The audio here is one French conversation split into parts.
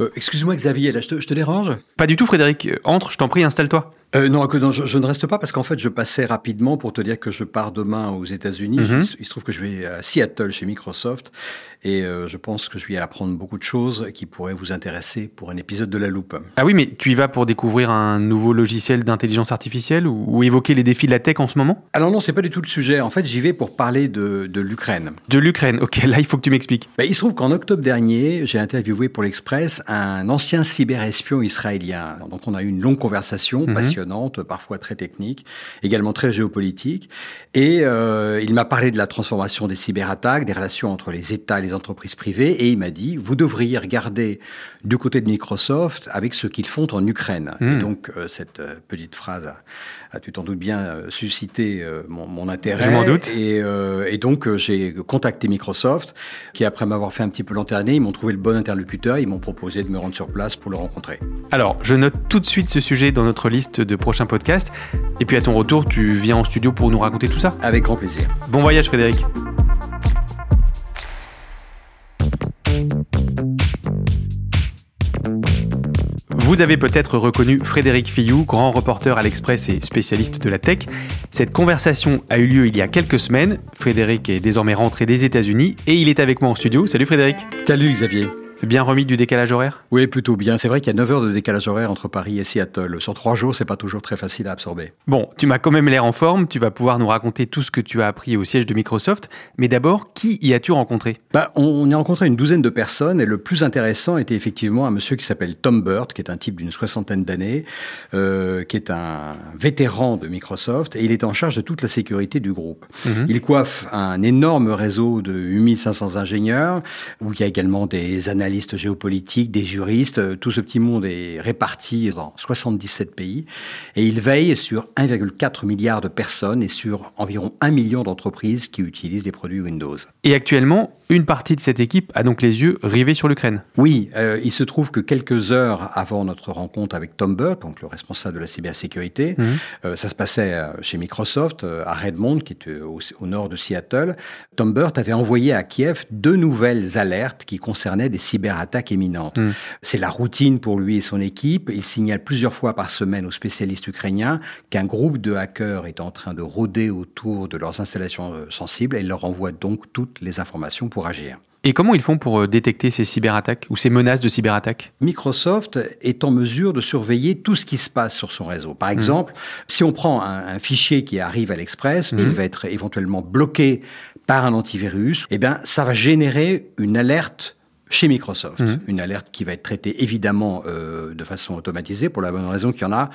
Euh, Excuse-moi Xavier, là, je te, je te dérange? Pas du tout, Frédéric. Entre, je t'en prie, installe-toi. Euh, Non, que, non je, je ne reste pas parce qu'en fait je passais rapidement pour te dire que je pars demain aux États-Unis. Mhm. Je- Il se trouve que je vais à Seattle chez Microsoft et euh, je pense que je vais apprendre beaucoup de choses qui pourraient vous intéresser pour un épisode de La Loupe. Ah oui, mais tu y vas pour découvrir un nouveau logiciel d'intelligence artificielle ou, ou évoquer les défis de la tech en ce moment? Alors non, c'est pas du tout le sujet. En fait, j'y vais pour parler de, l'Ukraine. De l'Ukraine. Ok, là, il faut que tu m'expliques. Ben, il se trouve qu'en octobre dernier, j'ai interviewé pour l'Express un ancien cyberespion israélien. Donc on a eu une longue conversation Mhm. passionnante, parfois très technique, également très géopolitique. Et euh, il m'a parlé de la transformation des cyberattaques, des relations entre les États et les entreprises privées. Et il m'a dit, vous devriez regarder du côté de Microsoft avec ce qu'ils font en Ukraine. Et donc euh, cette euh, petite phrase a, tu t'en doutes bien, euh, suscité euh, mon, mon intérêt. Je m'en doute. Et, euh, et donc, j'ai contacté Microsoft, qui, après m'avoir fait un petit peu lanterner, ils m'ont trouvé le bon interlocuteur, ils m'ont proposé de me rendre sur place pour le rencontrer. Alors, je note tout de suite ce sujet dans notre liste de prochains podcasts. Et puis à ton retour, tu viens en studio pour nous raconter tout ça. Avec grand plaisir. Bon voyage, Frédéric. Vous avez peut-être reconnu Frédéric Fillou, grand reporter à l'Express et spécialiste de la tech. Cette conversation a eu lieu il y a quelques semaines. Frédéric est désormais rentré des États-Unis et il est avec moi en studio. Salut Frédéric. Salut Xavier. Bien remis du décalage horaire? Oui, plutôt bien. C'est vrai qu'il y a 9 heures de décalage horaire entre Paris et Seattle. Sur 3 jours, c'est pas toujours très facile à absorber. Bon, tu m'as quand même l'air en forme. Tu vas pouvoir nous raconter tout ce que tu as appris au siège de Microsoft. Mais d'abord, qui y as-tu rencontré? Bah, on, y a rencontré une douzaine de personnes et le plus intéressant était effectivement un monsieur qui s'appelle Tom Burt, qui est un type d'une soixantaine d'années, euh, qui est un vétéran de Microsoft et il est en charge de toute la sécurité du groupe. Mhm. Il coiffe un énorme réseau de 8500 ingénieurs où il y a également des analystes géopolitiques, des juristes. Euh, Tout ce petit monde est réparti dans 77 pays et il veille sur 1,4 milliard de personnes et sur environ 1 million d'entreprises qui utilisent des produits Windows. Et actuellement, une partie de cette équipe a donc les yeux rivés sur l'Ukraine. Oui, euh, il se trouve que quelques heures avant notre rencontre avec Tom Burt, donc le responsable de la cybersécurité, euh, ça se passait chez Microsoft, à Redmond, qui est au, au nord de Seattle. Tom Burt avait envoyé à Kiev deux nouvelles alertes qui concernaient des Mhm. C'est la routine pour lui et son équipe. Il signale plusieurs fois par semaine aux spécialistes ukrainiens qu'un groupe de hackers est en train de rôder autour de leurs installations euh, sensibles et il leur envoie donc toutes les informations pour agir. Et comment ils font pour euh, détecter ces cyberattaques ou ces menaces de cyberattaques? Microsoft est en mesure de surveiller tout ce qui se passe sur son réseau. Par exemple, si on prend un, un fichier qui arrive à l'Express, il va être éventuellement bloqué par un antivirus, eh bien, ça va générer une alerte chez Microsoft. Mhm. Une alerte qui va être traitée évidemment euh, de façon automatisée pour la bonne raison qu'il y en a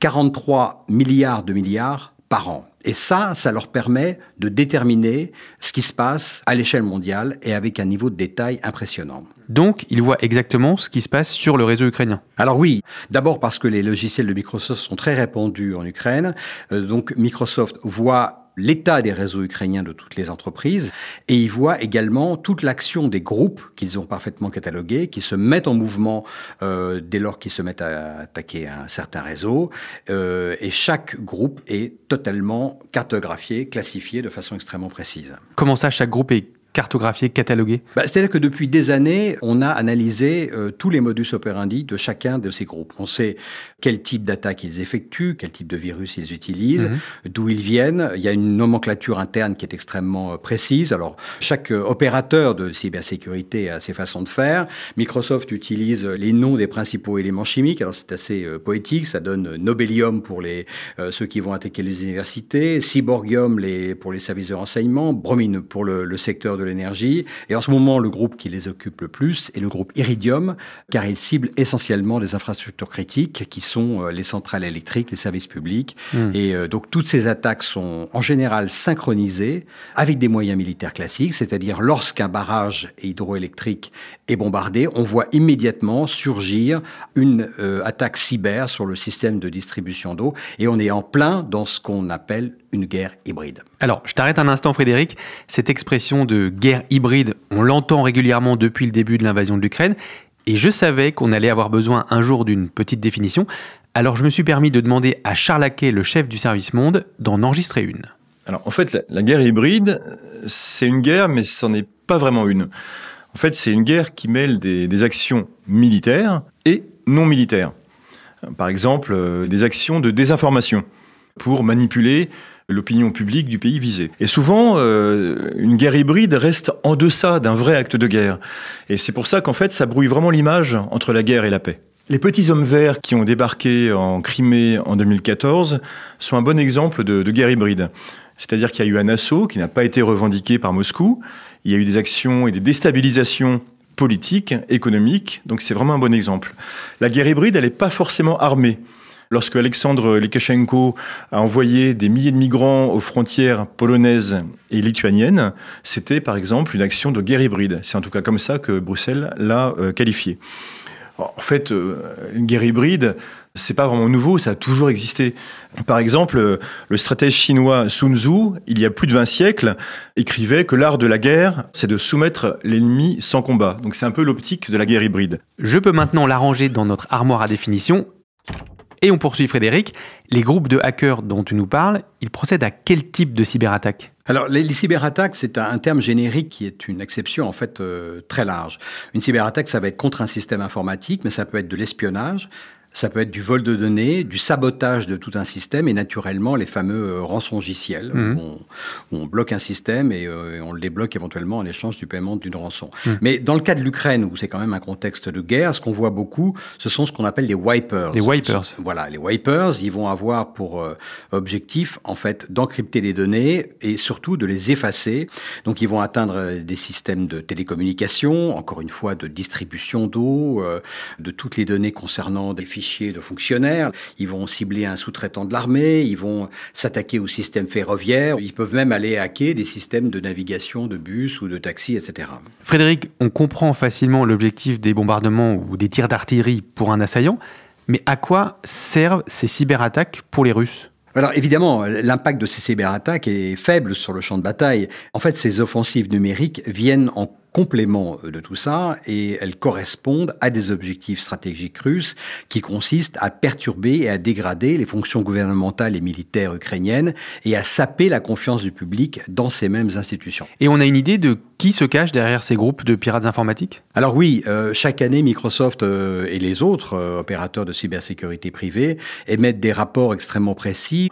43 milliards de milliards par an. Et ça, ça leur permet de déterminer ce qui se passe à l'échelle mondiale et avec un niveau de détail impressionnant. Donc, ils voient exactement ce qui se passe sur le réseau ukrainien. Alors oui, d'abord parce que les logiciels de Microsoft sont très répandus en Ukraine. Euh, donc Microsoft voit l'état des réseaux ukrainiens de toutes les entreprises et il voit également toute l'action des groupes qu'ils ont parfaitement catalogués, qui se mettent en mouvement euh, dès lors qu'ils se mettent à attaquer un certain réseau. Euh, et chaque groupe est totalement cartographié, classifié de façon extrêmement précise. Comment ça, chaque groupe est cartographié, catalogué bah, C'est-à-dire que depuis des années, on a analysé euh, tous les modus operandi de chacun de ces groupes. On sait quel type d'attaque ils effectuent, quel type de virus ils utilisent, mhm. d'où ils viennent. Il y a une nomenclature interne qui est extrêmement euh, précise. Alors, chaque euh, opérateur de cybersécurité a ses façons de faire. Microsoft utilise les noms des principaux éléments chimiques. Alors, c'est assez poétique. Ça donne Nobelium pour les, ceux qui vont attaquer les universités, Cyborgium les, pour les services de renseignement, Bromine pour le, le secteur de de l'énergie. Et en ce moment, le groupe qui les occupe le plus est le groupe Iridium, car il cible essentiellement les infrastructures critiques qui sont euh, les centrales électriques, les services publics. Hmm. Et euh, donc toutes ces attaques sont en général synchronisées avec des moyens militaires classiques, c'est-à-dire lorsqu'un barrage hydroélectrique est bombardé, on voit immédiatement surgir une euh, attaque cyber sur le système de distribution d'eau et on est en plein dans ce qu'on appelle une guerre hybride. Alors, je t'arrête un instant, Frédéric. Cette expression de guerre hybride, on l'entend régulièrement depuis le début de l'invasion de l'Ukraine, et je savais qu'on allait avoir besoin un jour d'une petite définition. Alors, je me suis permis de demander à Charles Laquet, le chef du service Monde, d'en enregistrer une. Alors, en fait, la, guerre hybride, c'est une guerre, mais ce n'en est pas vraiment une. En fait, c'est une guerre qui mêle des, des actions militaires et non militaires. Par exemple, euh, des actions de désinformation pour manipuler l'opinion publique du pays visé. Et souvent, euh, une guerre hybride reste en deçà d'un vrai acte de guerre. Et c'est pour ça qu'en fait, ça brouille vraiment l'image entre la guerre et la paix. Les petits hommes verts qui ont débarqué en Crimée en 2014 sont un bon exemple de, de guerre hybride. C'est-à-dire qu'il y a eu un assaut qui n'a pas été revendiqué par Moscou. Il y a eu des actions et des déstabilisations politiques, économiques. Donc c'est vraiment un bon exemple. La guerre hybride, elle n'est pas forcément armée. Lorsque Alexandre Lukashenko a envoyé des milliers de migrants aux frontières polonaises et lituaniennes, c'était par exemple une action de guerre hybride. C'est en tout cas comme ça que Bruxelles l'a euh, qualifié. En fait, euh, une guerre hybride, c'est pas vraiment nouveau, ça a toujours existé. Par exemple, le stratège chinois Sun Tzu, il y a plus de 20 siècles, écrivait que l'art de la guerre, c'est de soumettre l'ennemi sans combat. Donc c'est un peu l'optique de la guerre hybride. Je peux maintenant l'arranger dans notre armoire à définition et on poursuit Frédéric. Les groupes de hackers dont tu nous parles, ils procèdent à quel type de cyberattaque? Alors, les, cyberattaques, c'est un, terme générique qui est une exception en fait euh, très large. Une cyberattaque, ça va être contre un système informatique, mais ça peut être de l'espionnage, ça peut être du vol de données, du sabotage de tout un système et naturellement les fameux euh, rançongiciels. Mmh. Où, on, bloque un système euh, et, on le débloque éventuellement en échange du paiement d'une rançon. Mmh. Mais dans le cas de l'Ukraine, où c'est quand même un contexte de guerre, ce qu'on voit beaucoup, ce sont ce qu'on appelle les wipers. Les wipers. Voilà, les wipers, ils vont avoir pour euh, objectif en fait d'encrypter les données et surtout de les effacer. Donc ils vont atteindre des systèmes de télécommunication, encore une fois de distribution d'eau, de toutes les données concernant des fichiers de fonctionnaires, ils vont cibler un sous-traitant de l'armée, ils vont s'attaquer au système ferroviaire, ils peuvent même aller hacker des systèmes de navigation de bus ou de taxi, etc. Frédéric, on comprend facilement l'objectif des bombardements ou des tirs d'artillerie pour un assaillant, mais à quoi servent ces cyberattaques pour les Russes? Alors évidemment, l'impact de ces cyberattaques est faible sur le champ de bataille. En fait, ces offensives numériques viennent en complément de tout ça et elles correspondent à des objectifs stratégiques russes qui consistent à perturber et à dégrader les fonctions gouvernementales et militaires ukrainiennes et à saper la confiance du public dans ces mêmes institutions. Et on a une idée de qui se cache derrière ces groupes de pirates informatiques? Alors oui, euh, chaque année, Microsoft euh, et les autres euh, opérateurs de cybersécurité privée émettent des rapports extrêmement précis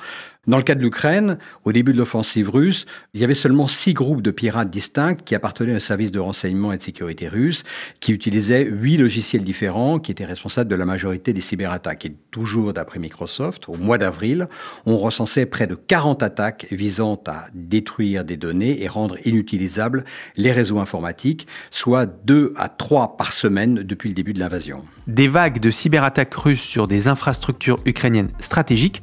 dans le cas de l'Ukraine, au début de l'offensive russe, il y avait seulement six groupes de pirates distincts qui appartenaient au service de renseignement et de sécurité russe, qui utilisaient huit logiciels différents, qui étaient responsables de la majorité des cyberattaques. Et toujours d'après Microsoft, au mois d'avril, on recensait près de 40 attaques visant à détruire des données et rendre inutilisables les réseaux informatiques, soit deux à trois par semaine depuis le début de l'invasion. Des vagues de cyberattaques russes sur des infrastructures ukrainiennes stratégiques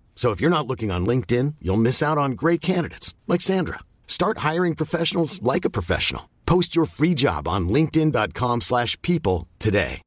So if you're not looking on LinkedIn, you'll miss out on great candidates like Sandra. Start hiring professionals like a professional. Post your free job on linkedin.com/people today.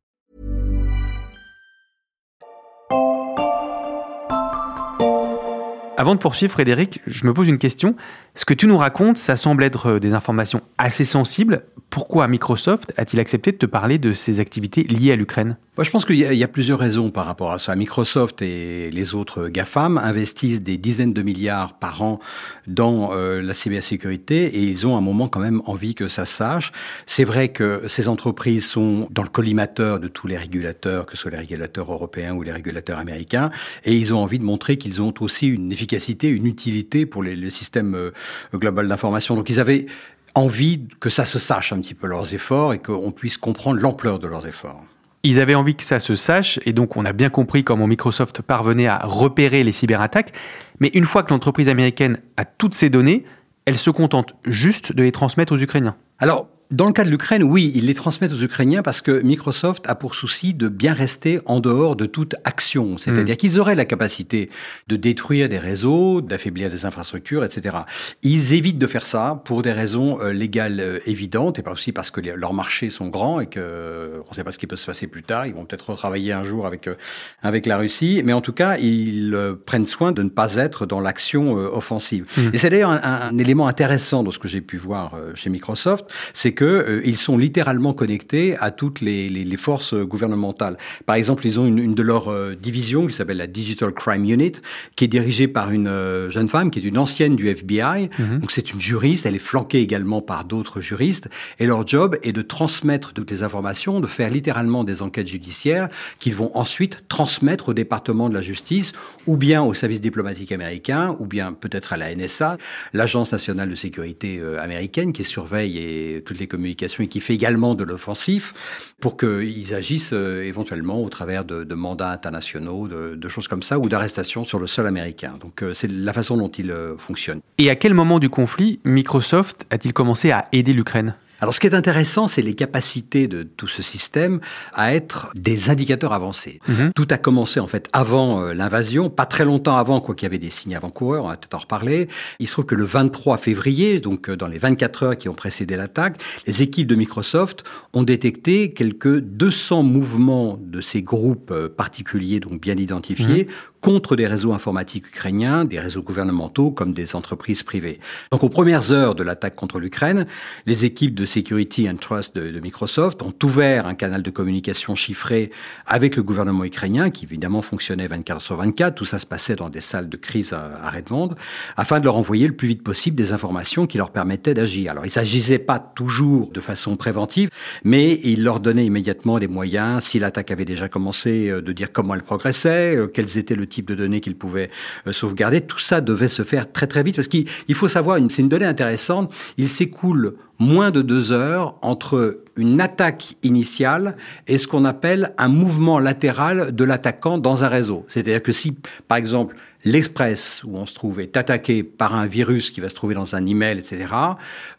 Avant de poursuivre, Frédéric, je me pose une question. Ce que tu nous racontes, ça semble être euh, des informations assez sensibles. Pourquoi Microsoft a-t-il accepté de te parler de ses activités liées à l'Ukraine? Je pense qu'il y, a- plusieurs raisons par rapport à ça. Microsoft et les autres GAFAM investissent des dizaines de milliards par an dans euh, la cybersécurité et ils ont un moment quand même envie que ça sache. C'est vrai que ces entreprises sont dans le collimateur de tous les régulateurs, que ce soit les régulateurs européens ou les régulateurs américains, et ils ont envie de montrer qu'ils ont aussi une efficacité, une utilité pour les, les systèmes euh, global d'information. Donc ils avaient envie que ça se sache un petit peu leurs efforts et qu'on puisse comprendre l'ampleur de leurs efforts. Ils avaient envie que ça se sache, et donc on a bien compris comment Microsoft parvenait à repérer les cyberattaques. Mais une fois que l'entreprise américaine a toutes ces données, elle se contente juste de les transmettre aux Ukrainiens. Alors, dans le cas de l'Ukraine, oui, ils les transmettent aux Ukrainiens parce que Microsoft a pour souci de bien rester en dehors de toute action. C'est-à-dire qu'ils auraient la capacité de détruire des réseaux, d'affaiblir des infrastructures, etc. Ils évitent de faire ça pour des raisons euh, légales euh, évidentes et pas aussi parce que les- leurs marchés sont grands et que euh, on ne sait pas ce qui peut se passer plus tard. Ils vont peut-être retravailler un jour avec avec la Russie, mais en tout cas, ils prennent soin de ne pas être dans l'action offensive. Et c'est d'ailleurs un, un élément intéressant de ce que j'ai pu voir chez Microsoft, c'est que euh, ils sont littéralement connectés à toutes les, les, les forces euh, gouvernementales. Par exemple, ils ont une, une de leurs euh, divisions qui s'appelle la Digital Crime Unit, qui est dirigée par une euh, jeune femme qui est une ancienne du FBI. Donc c'est une juriste, elle est flanquée également par d'autres juristes, et leur job est de transmettre toutes les informations, de faire littéralement des enquêtes judiciaires qu'ils vont ensuite transmettre au département de la justice, ou bien au service diplomatique américain, ou bien peut-être à la NSA, l'agence nationale de sécurité euh, américaine qui surveille et, toutes les et qui fait également de l'offensif pour qu'ils agissent euh, éventuellement au travers de, de mandats internationaux, de, de choses comme ça, ou d'arrestations sur le sol américain. Donc euh, c'est la façon dont ils euh, fonctionnent. Et à quel moment du conflit Microsoft a-t-il commencé à aider l'Ukraine? Alors, ce qui est intéressant, c'est les capacités de tout ce système à être des indicateurs avancés. Tout a commencé, en fait, avant euh, l'invasion, pas très longtemps avant, quoi qu'il y avait des signes avant-coureurs, on va peut-être en reparler. Il se trouve que le 23 février, donc euh, dans les 24 heures qui ont précédé l'attaque, les équipes de Microsoft ont détecté quelques 200 mouvements de ces groupes euh, particuliers, donc bien identifiés, contre des réseaux informatiques ukrainiens, des réseaux gouvernementaux comme des entreprises privées. Donc aux premières heures de l'attaque contre l'Ukraine, les équipes de Security and Trust de, Microsoft ont ouvert un canal de communication chiffré avec le gouvernement ukrainien, qui évidemment fonctionnait 24 sur 24. Tout ça se passait dans des salles de crise à, Redmond, afin de leur envoyer le plus vite possible des informations qui leur permettaient d'agir. Alors, ils s'agissaient pas toujours de façon préventive, mais ils leur donnaient immédiatement des moyens, si l'attaque avait déjà commencé, euh, de dire comment elle progressait, euh, quels étaient le type de données qu'ils pouvaient euh, sauvegarder. Tout ça devait se faire très très vite, parce qu'il il faut savoir, c'est une donnée intéressante, il s'écoule moins de deux heures entre une attaque initiale et ce qu'on appelle un mouvement latéral de l'attaquant dans un réseau. C'est-à-dire que si, par exemple, l'Express, où on se trouve, est attaqué par un virus qui va se trouver dans un email, etc.,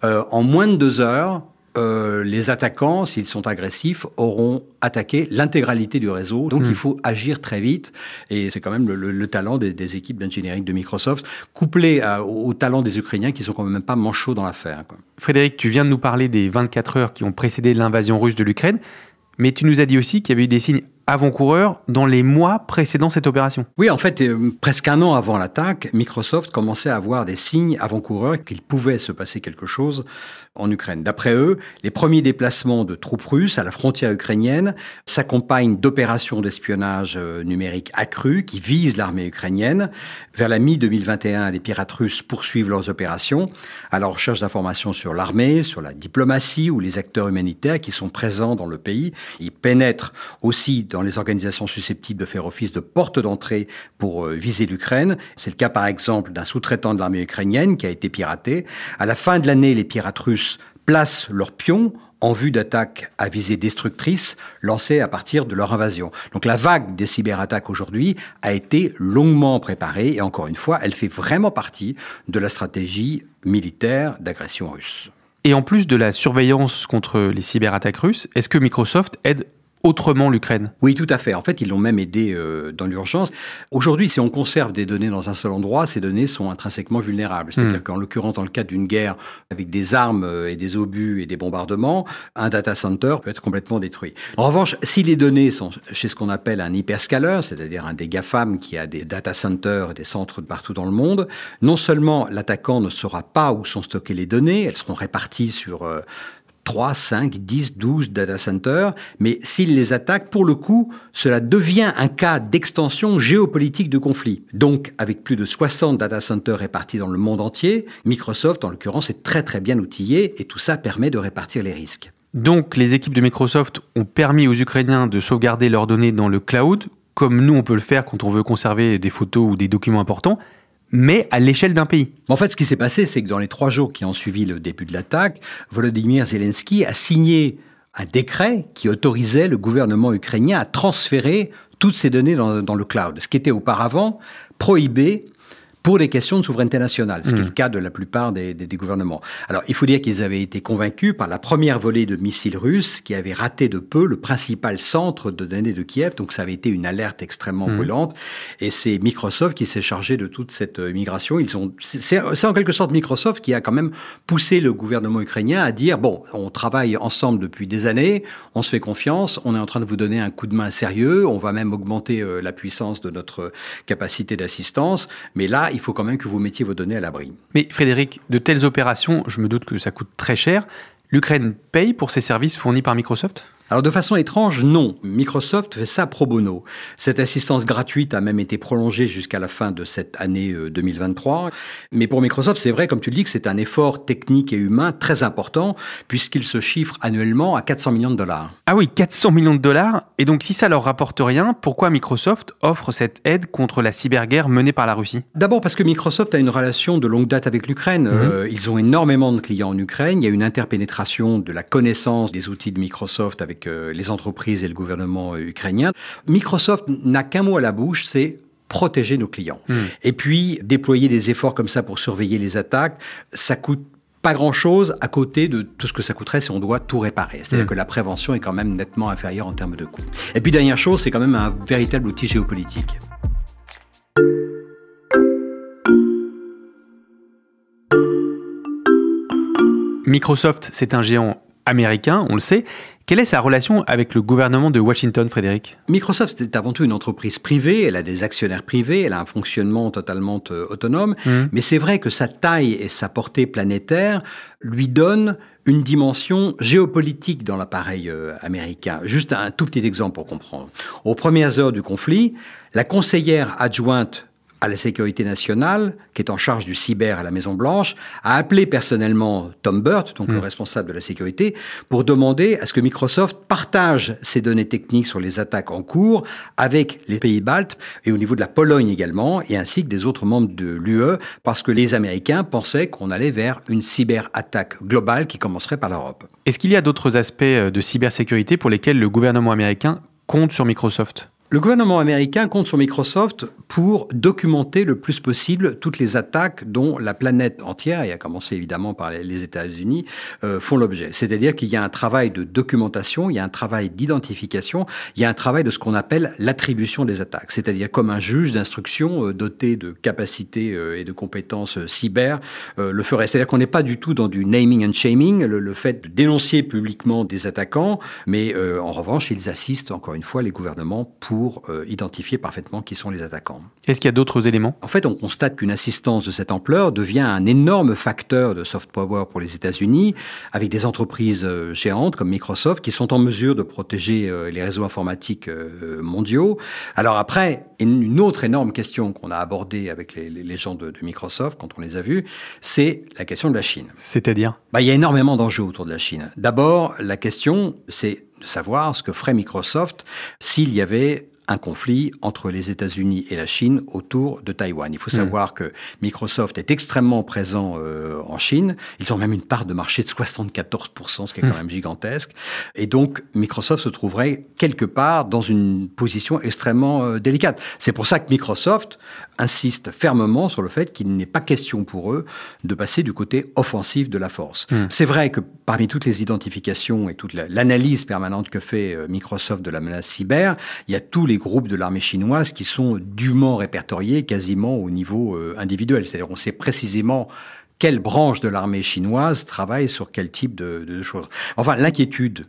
euh, en moins de deux heures, euh, les attaquants, s'ils sont agressifs, auront attaqué l'intégralité du réseau. Donc, il faut agir très vite. Et c'est quand même le, le- le talent des, des équipes d'engineering de Microsoft, couplé à- au, au talent des Ukrainiens qui sont quand même pas manchots dans l'affaire. Frédéric, tu viens de nous parler des 24 heures qui ont précédé l'invasion russe de l'Ukraine, mais tu nous as dit aussi qu'il y avait eu des signes avant-coureurs dans les mois précédant cette opération. Oui, en fait, euh, presque un an avant l'attaque, Microsoft commençait à avoir des signes avant-coureurs qu'il pouvait se passer quelque chose en Ukraine. D'après eux, les premiers déplacements de troupes russes à la frontière ukrainienne s'accompagnent d'opérations d'espionnage euh, numérique accrues qui visent l'armée ukrainienne. Vers la mi-2021, les pirates russes poursuivent leurs opérations à la recherche d'informations sur l'armée, sur la diplomatie ou les acteurs humanitaires qui sont présents dans le pays. Ils pénètrent aussi dans les organisations susceptibles de faire office de porte d'entrée pour euh, viser l'Ukraine. C'est le cas par exemple d'un sous-traitant de l'armée ukrainienne qui a été piraté. À la fin de l'année, les pirates russes placent leurs pions en vue d'attaques à visée destructrice lancées à partir de leur invasion. Donc la vague des cyberattaques aujourd'hui a été longuement préparée et encore une fois, elle fait vraiment partie de la stratégie militaire d'agression russe. Et en plus de la surveillance contre les cyberattaques russes, est-ce que Microsoft aide autrement l'Ukraine. Oui, tout à fait. En fait, ils l'ont même aidé euh, dans l'urgence. Aujourd'hui, si on conserve des données dans un seul endroit, ces données sont intrinsèquement vulnérables. C'est-à-dire hmm. qu'en l'occurrence, dans le cadre d'une guerre avec des armes euh, et des obus et des bombardements, un data center peut être complètement détruit. En revanche, si les données sont chez ce qu'on appelle un hyperscaler, c'est-à-dire un des GAFAM qui a des data centers et des centres de partout dans le monde, non seulement l'attaquant ne saura pas où sont stockées les données, elles seront réparties sur euh, 3, 5, 10, 12 data centers, mais s'il les attaque, pour le coup, cela devient un cas d'extension géopolitique de conflit. Donc, avec plus de 60 data centers répartis dans le monde entier, Microsoft, en l'occurrence, est très très bien outillé et tout ça permet de répartir les risques. Donc, les équipes de Microsoft ont permis aux Ukrainiens de sauvegarder leurs données dans le cloud, comme nous on peut le faire quand on veut conserver des photos ou des documents importants mais à l'échelle d'un pays. En fait, ce qui s'est passé, c'est que dans les trois jours qui ont suivi le début de l'attaque, Volodymyr Zelensky a signé un décret qui autorisait le gouvernement ukrainien à transférer toutes ces données dans, dans le cloud, ce qui était auparavant prohibé pour des questions de souveraineté nationale, ce qui est le cas de la plupart des, des, des gouvernements. Alors, il faut dire qu'ils avaient été convaincus par la première volée de missiles russes qui avait raté de peu le principal centre de données de Kiev, donc ça avait été une alerte extrêmement hmm. brûlante, et c'est Microsoft qui s'est chargé de toute cette euh, migration. Ils ont, c'est en quelque sorte Microsoft qui a quand même poussé le gouvernement ukrainien à dire, bon, on travaille ensemble depuis des années, on se fait confiance, on est en train de vous donner un coup de main sérieux, on va même augmenter euh, la puissance de notre capacité d'assistance, mais là, il faut quand même que vous mettiez vos données à l'abri. Mais Frédéric, de telles opérations, je me doute que ça coûte très cher. L'Ukraine paye pour ces services fournis par Microsoft? Alors de façon étrange, non. Microsoft fait ça pro bono. Cette assistance gratuite a même été prolongée jusqu'à la fin de cette année 2023. Euh, Mais pour Microsoft, c'est vrai, comme tu le dis, que c'est un effort technique et humain très important, puisqu'il se chiffre annuellement à 400 millions de dollars. Ah oui, 400 millions de dollars. Et donc si ça leur rapporte rien, pourquoi Microsoft offre cette aide contre la cyberguerre menée par la Russie? D'abord parce que Microsoft a une relation de longue date avec l'Ukraine. Mhm. Euh, ils ont énormément de clients en Ukraine. Il y a une interpénétration de la connaissance des outils de Microsoft avec euh, les entreprises et le gouvernement ukrainien. Microsoft n'a qu'un mot à la bouche, c'est protéger nos clients. Hmm. Et puis, déployer des efforts comme ça pour surveiller les attaques, ça coûte pas grand-chose à côté de tout ce que ça coûterait si on doit tout réparer. C'est-à-dire hmm. que la prévention est quand même nettement inférieure en termes de coûts. Et puis, dernière chose, c'est quand même un véritable outil géopolitique. Microsoft, c'est un géant américain, on le sait. Quelle est sa relation avec le gouvernement de Washington, Frédéric? Microsoft est avant tout une entreprise privée, elle a des actionnaires privés, elle a un fonctionnement totalement euh, autonome, mmh. mais c'est vrai que sa taille et sa portée planétaire lui donnent une dimension géopolitique dans l'appareil euh, américain. Juste un tout petit exemple pour comprendre. Aux premières heures du conflit, la conseillère adjointe à la sécurité nationale, qui est en charge du cyber à la Maison Blanche, a appelé personnellement Tom Burt, donc le mm. responsable de la sécurité, pour demander à ce que Microsoft partage ses données techniques sur les attaques en cours avec les pays baltes et au niveau de la Pologne également, et ainsi que des autres membres de l'UE, parce que les Américains pensaient qu'on allait vers une cyberattaque globale qui commencerait par l'Europe. Est-ce qu'il y a d'autres aspects de cybersécurité pour lesquels le gouvernement américain compte sur Microsoft? Le gouvernement américain compte sur Microsoft pour documenter le plus possible toutes les attaques dont la planète entière, et à commencer évidemment par les États-Unis, euh, font l'objet. C'est-à-dire qu'il y a un travail de documentation, il y a un travail d'identification, il y a un travail de ce qu'on appelle l'attribution des attaques. C'est-à-dire comme un juge d'instruction euh, doté de capacités euh, et de compétences cyber le ferait. C'est-à-dire qu'on n'est pas du tout dans du naming and shaming, le, le fait de dénoncer publiquement des attaquants, mais en revanche, ils assistent encore une fois les gouvernements pour pour euh, identifier parfaitement qui sont les attaquants. Est-ce qu'il y a d'autres éléments? En fait, on constate qu'une assistance de cette ampleur devient un énorme facteur de soft power pour les États-Unis, avec des entreprises euh, géantes comme Microsoft qui sont en mesure de protéger euh, les réseaux informatiques mondiaux. Alors après, une autre énorme question qu'on a abordée avec les, gens de, Microsoft quand on les a vus, c'est la question de la Chine. C'est-à-dire? Bah, Il y a énormément d'enjeux autour de la Chine. D'abord, la question, c'est de savoir ce que ferait Microsoft s'il y avait un conflit entre les États-Unis et la Chine autour de Taïwan. Il faut hmm. savoir que Microsoft est extrêmement présent euh, en Chine. Ils ont même une part de marché de 74%, ce qui est quand hmm. même gigantesque. Et donc, Microsoft se trouverait quelque part dans une position extrêmement euh, délicate. C'est pour ça que Microsoft insiste fermement sur le fait qu'il n'est pas question pour eux de passer du côté offensif de la force. Hmm. C'est vrai que parmi toutes les identifications et toute l'analyse permanente que fait euh, Microsoft de la menace cyber, il y a tous les groupes de l'armée chinoise qui sont dûment répertoriés quasiment au niveau euh, individuel. C'est-à-dire on sait précisément quelle branche de l'armée chinoise travaille sur quel type de, de choses. Enfin, l'inquiétude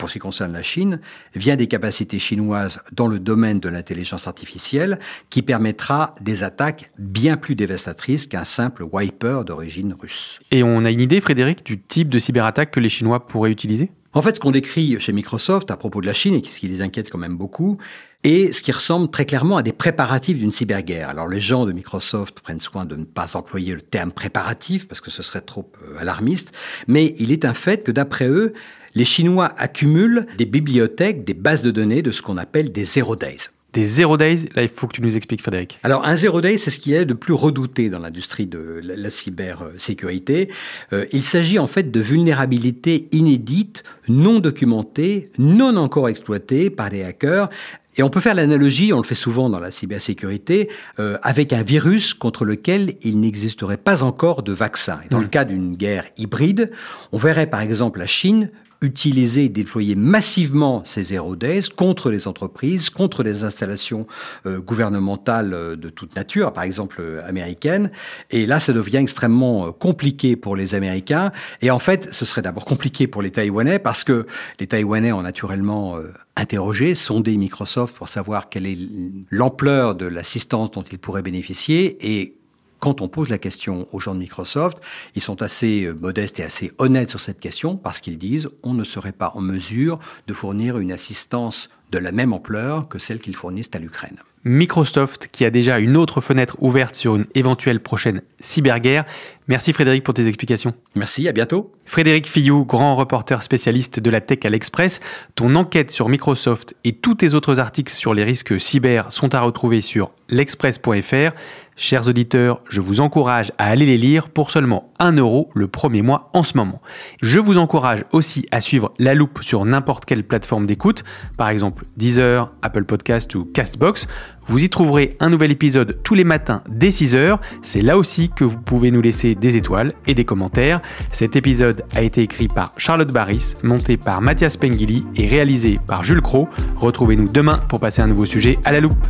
pour ce qui concerne la Chine, vient des capacités chinoises dans le domaine de l'intelligence artificielle qui permettra des attaques bien plus dévastatrices qu'un simple wiper d'origine russe. Et on a une idée, Frédéric, du type de cyberattaque que les Chinois pourraient utiliser? En fait, ce qu'on décrit chez Microsoft à propos de la Chine, et ce qui les inquiète quand même beaucoup, est ce qui ressemble très clairement à des préparatifs d'une cyberguerre. Alors les gens de Microsoft prennent soin de ne pas employer le terme préparatif parce que ce serait trop euh, alarmiste, mais il est un fait que d'après eux, les Chinois accumulent des bibliothèques, des bases de données de ce qu'on appelle des zero days. Des zero days, là il faut que tu nous expliques Frédéric. Alors un zero day, c'est ce qui est de plus redouté dans l'industrie de la cybersécurité. Euh, il s'agit en fait de vulnérabilités inédites, non documentées, non encore exploitées par des hackers. Et on peut faire l'analogie, on le fait souvent dans la cybersécurité, euh, avec un virus contre lequel il n'existerait pas encore de vaccin. Et dans mmh. le cas d'une guerre hybride, on verrait par exemple la Chine utiliser et déployer massivement ces days contre les entreprises, contre les installations euh, gouvernementales euh, de toute nature, par exemple euh, américaines. Et là, ça devient extrêmement compliqué pour les Américains. Et en fait, ce serait d'abord compliqué pour les Taïwanais parce que les Taïwanais ont naturellement interrogé, sondé Microsoft pour savoir quelle est l'ampleur de l'assistance dont ils pourraient bénéficier et quand on pose la question aux gens de Microsoft, ils sont assez euh, modestes et assez honnêtes sur cette question parce qu'ils disent on ne serait pas en mesure de fournir une assistance de la même ampleur que celle qu'ils fournissent à l'Ukraine. Microsoft qui a déjà une autre fenêtre ouverte sur une éventuelle prochaine cyberguerre. Merci Frédéric pour tes explications. Merci, à bientôt. Frédéric Fillou, grand reporter spécialiste de la tech à l'Express. Ton enquête sur Microsoft et tous tes autres articles sur les risques cyber sont à retrouver sur l'express.fr. Chers auditeurs, je vous encourage à aller les lire pour seulement 1 euro le premier mois en ce moment. Je vous encourage aussi à suivre La Loupe sur n'importe quelle plateforme d'écoute, par exemple Deezer, Apple Podcast ou Castbox. Vous y trouverez un nouvel épisode tous les matins dès 6h. C'est là aussi que vous pouvez nous laisser des étoiles et des commentaires. Cet épisode a été écrit par Charlotte Barris, monté par Mathias Pengili et réalisé par Jules Cro. Retrouvez-nous demain pour passer un nouveau sujet à la loupe.